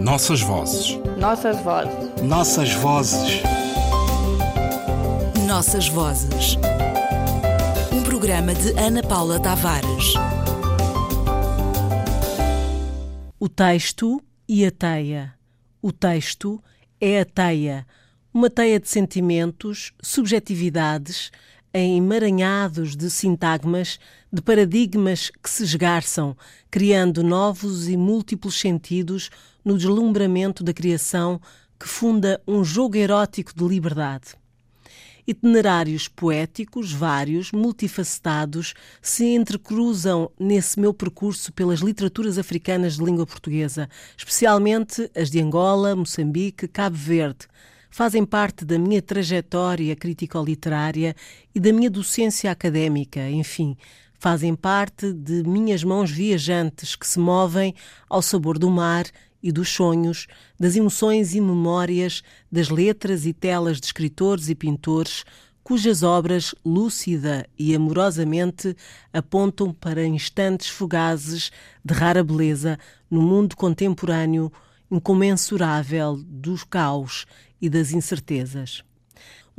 Nossas vozes. Nossas vozes. Nossas vozes. Nossas vozes. Um programa de Ana Paula Tavares. O texto e a teia. O texto é a teia, uma teia de sentimentos, subjetividades, em emaranhados de sintagmas, de paradigmas que se esgarçam, criando novos e múltiplos sentidos no deslumbramento da criação que funda um jogo erótico de liberdade. Itinerários poéticos, vários, multifacetados, se entrecruzam nesse meu percurso pelas literaturas africanas de língua portuguesa, especialmente as de Angola, Moçambique, Cabo Verde, fazem parte da minha trajetória crítico-literária e da minha docência académica, enfim, fazem parte de minhas mãos viajantes que se movem ao sabor do mar e dos sonhos, das emoções e memórias, das letras e telas de escritores e pintores, cujas obras, lúcida e amorosamente, apontam para instantes fugazes de rara beleza no mundo contemporâneo, incomensurável dos caos e das incertezas.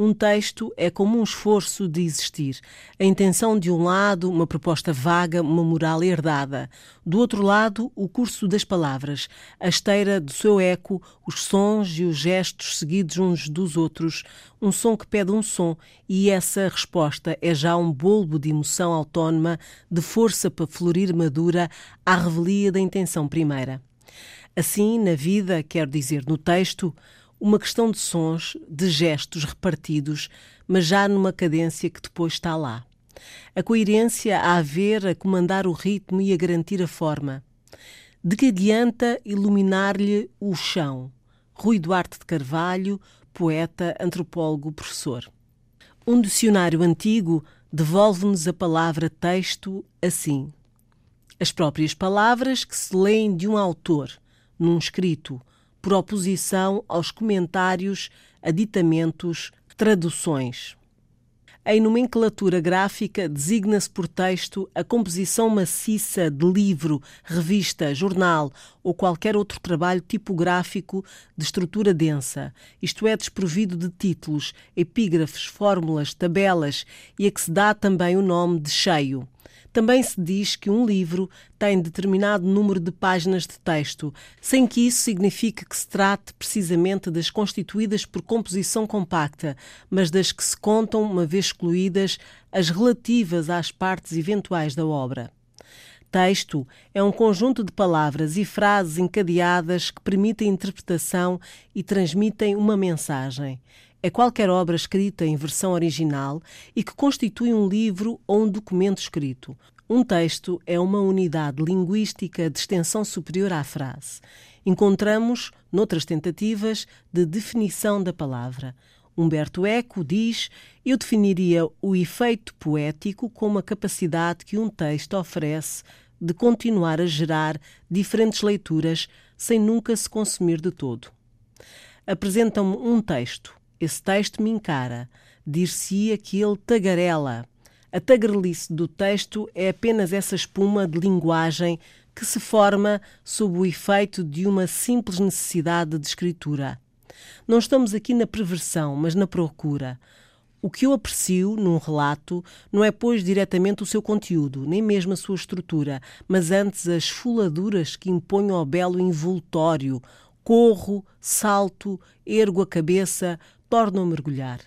Um texto é como um esforço de existir. A intenção de um lado, uma proposta vaga, uma moral herdada. Do outro lado, o curso das palavras, a esteira do seu eco, os sons e os gestos seguidos uns dos outros, um som que pede um som, e essa resposta é já um bolbo de emoção autónoma, de força para florir madura à revelia da intenção primeira. Assim, na vida, quer dizer no texto, uma questão de sons, de gestos repartidos, mas já numa cadência que depois está lá. A coerência a haver, a comandar o ritmo e a garantir a forma. De que adianta iluminar-lhe o chão? Rui Duarte de Carvalho, poeta, antropólogo, professor. Um dicionário antigo devolve-nos a palavra texto assim. As próprias palavras que se leem de um autor, num escrito, por oposição aos comentários, aditamentos, traduções. Em nomenclatura gráfica, designa-se por texto a composição maciça de livro, revista, jornal ou qualquer outro trabalho tipográfico de estrutura densa, isto é, desprovido de títulos, epígrafes, fórmulas, tabelas e a que se dá também o nome de cheio. Também se diz que um livro tem determinado número de páginas de texto, sem que isso signifique que se trate precisamente das constituídas por composição compacta, mas das que se contam, uma vez excluídas, as relativas às partes eventuais da obra. Texto é um conjunto de palavras e frases encadeadas que permitem interpretação e transmitem uma mensagem é qualquer obra escrita em versão original e que constitui um livro ou um documento escrito. Um texto é uma unidade linguística de extensão superior à frase. Encontramos noutras tentativas de definição da palavra. Humberto Eco diz: Eu definiria o efeito poético como a capacidade que um texto oferece de continuar a gerar diferentes leituras sem nunca se consumir de todo. Apresentam-me um texto esse texto me encara. Dir-se-ia que ele tagarela. A tagarelice do texto é apenas essa espuma de linguagem que se forma sob o efeito de uma simples necessidade de escritura. Não estamos aqui na perversão, mas na procura. O que eu aprecio num relato não é, pois, diretamente o seu conteúdo, nem mesmo a sua estrutura, mas antes as fuladuras que impõem ao belo envoltório. Corro, salto, ergo a cabeça, tornam a mergulhar.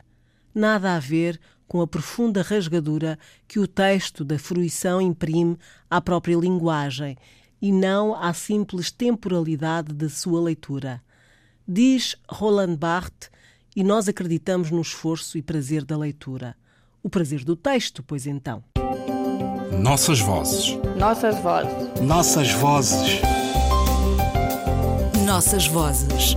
Nada a ver com a profunda rasgadura que o texto da fruição imprime à própria linguagem e não à simples temporalidade da sua leitura. Diz Roland Barthes, e nós acreditamos no esforço e prazer da leitura. O prazer do texto, pois então. Nossas vozes. Nossas vozes. Nossas vozes. Nossas vozes